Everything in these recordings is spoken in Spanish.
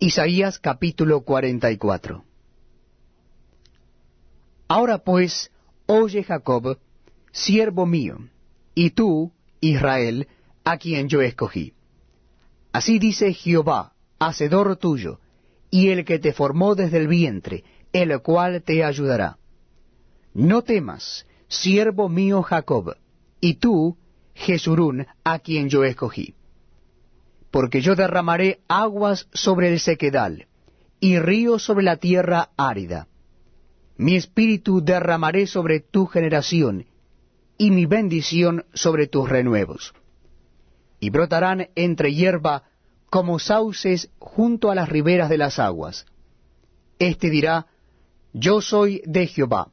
Isaías capítulo 44 Ahora pues, oye Jacob, siervo mío, y tú, Israel, a quien yo escogí. Así dice Jehová, hacedor tuyo, y el que te formó desde el vientre, el cual te ayudará. No temas, siervo mío Jacob, y tú, Jesurún, a quien yo escogí. Porque yo derramaré aguas sobre el sequedal, y ríos sobre la tierra árida. Mi espíritu derramaré sobre tu generación, y mi bendición sobre tus renuevos. Y brotarán entre hierba como sauces junto a las riberas de las aguas. Este dirá, Yo soy de Jehová.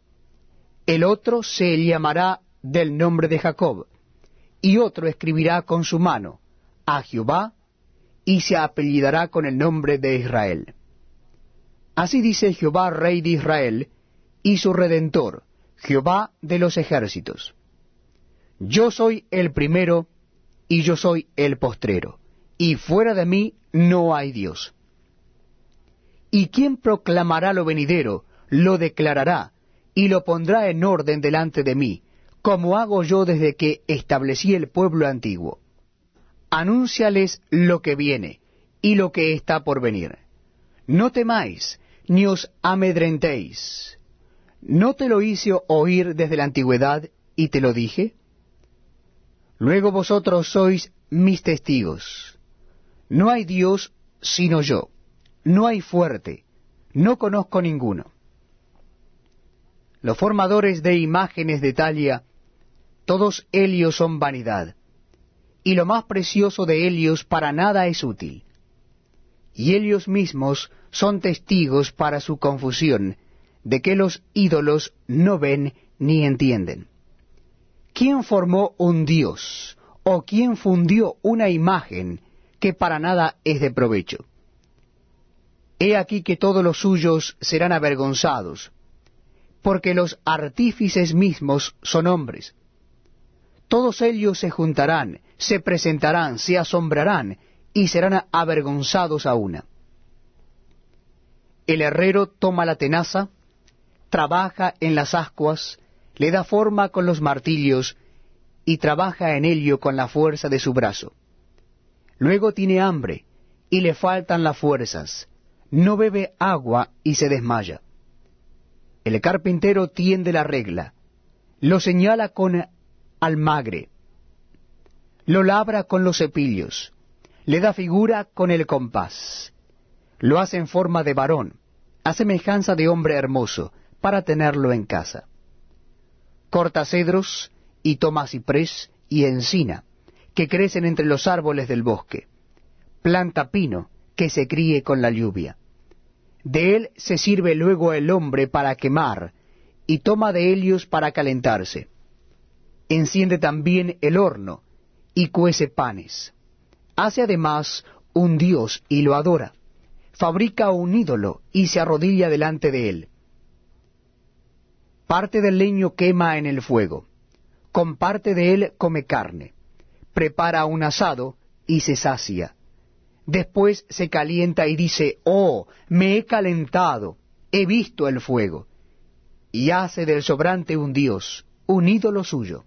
El otro se llamará del nombre de Jacob, y otro escribirá con su mano, a Jehová, y se apellidará con el nombre de Israel. Así dice Jehová, Rey de Israel, y su Redentor, Jehová de los ejércitos. Yo soy el primero, y yo soy el postrero, y fuera de mí no hay Dios. ¿Y quién proclamará lo venidero, lo declarará, y lo pondrá en orden delante de mí, como hago yo desde que establecí el pueblo antiguo. Anúnciales lo que viene y lo que está por venir. No temáis, ni os amedrentéis. ¿No te lo hice oír desde la antigüedad y te lo dije? Luego vosotros sois mis testigos. No hay Dios sino yo. No hay fuerte. No conozco ninguno. Los formadores de imágenes de Talia todos ellos son vanidad, y lo más precioso de ellos para nada es útil. Y ellos mismos son testigos para su confusión, de que los ídolos no ven ni entienden. ¿Quién formó un dios, o quién fundió una imagen que para nada es de provecho? He aquí que todos los suyos serán avergonzados, porque los artífices mismos son hombres todos ellos se juntarán, se presentarán, se asombrarán, y serán avergonzados a una. El herrero toma la tenaza, trabaja en las ascuas, le da forma con los martillos, y trabaja en ello con la fuerza de su brazo. Luego tiene hambre, y le faltan las fuerzas, no bebe agua y se desmaya. El carpintero tiende la regla, lo señala con almagre, lo labra con los cepillos, le da figura con el compás, lo hace en forma de varón, a semejanza de hombre hermoso, para tenerlo en casa. Corta cedros y toma ciprés y encina, que crecen entre los árboles del bosque. Planta pino, que se críe con la lluvia. De él se sirve luego el hombre para quemar, y toma de ellos para calentarse enciende también el horno y cuece panes. Hace además un dios y lo adora. Fabrica un ídolo y se arrodilla delante de él. Parte del leño quema en el fuego. Con parte de él come carne. Prepara un asado y se sacia. Después se calienta y dice, Oh, me he calentado, he visto el fuego. Y hace del sobrante un dios, un ídolo suyo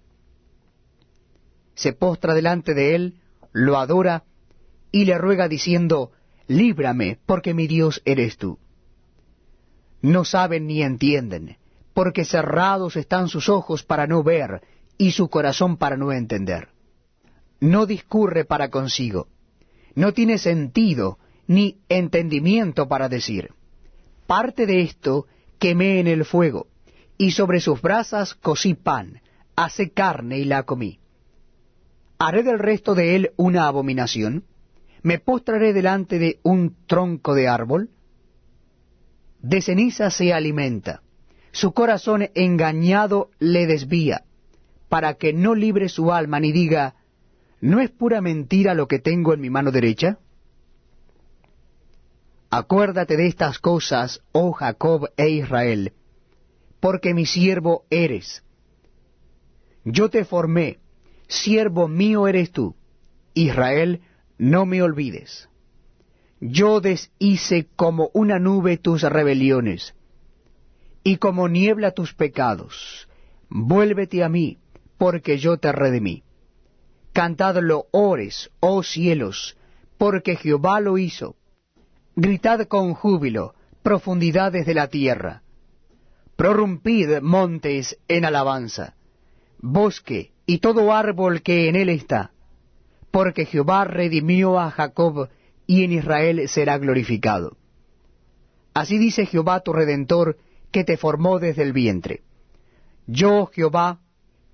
se postra delante de él, lo adora y le ruega diciendo, Líbrame, porque mi Dios eres tú. No saben ni entienden, porque cerrados están sus ojos para no ver y su corazón para no entender. No discurre para consigo, no tiene sentido ni entendimiento para decir. Parte de esto quemé en el fuego, y sobre sus brasas cocí pan, hace carne y la comí. ¿Haré del resto de él una abominación? ¿Me postraré delante de un tronco de árbol? De ceniza se alimenta, su corazón engañado le desvía, para que no libre su alma ni diga, ¿no es pura mentira lo que tengo en mi mano derecha? Acuérdate de estas cosas, oh Jacob e Israel, porque mi siervo eres. Yo te formé, siervo mío eres tú. Israel, no me olvides. yo deshice como una nube tus rebeliones, y como niebla tus pecados. Vuélvete a mí, porque yo te redimí. Cantadlo ores, oh cielos, porque Jehová lo hizo. Gritad con júbilo, profundidades de la tierra. Prorrumpid montes en alabanza, bosque y todo árbol que en él está, porque Jehová redimió a Jacob y en Israel será glorificado. Así dice Jehová tu redentor, que te formó desde el vientre. Yo, Jehová,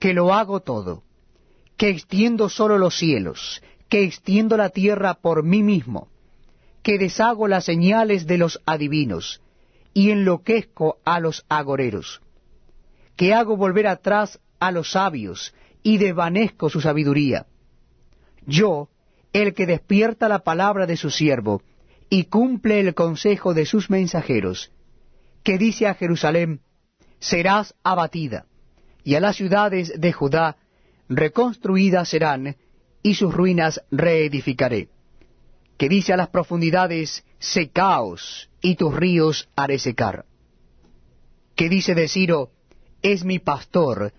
que lo hago todo, que extiendo solo los cielos, que extiendo la tierra por mí mismo, que deshago las señales de los adivinos, y enloquezco a los agoreros, que hago volver atrás a los sabios, y desvanezco su sabiduría. Yo, el que despierta la palabra de su siervo, y cumple el consejo de sus mensajeros, que dice a Jerusalén, serás abatida, y a las ciudades de Judá reconstruidas serán, y sus ruinas reedificaré. Que dice a las profundidades, secaos, y tus ríos haré secar. Que dice de Ciro, es mi pastor,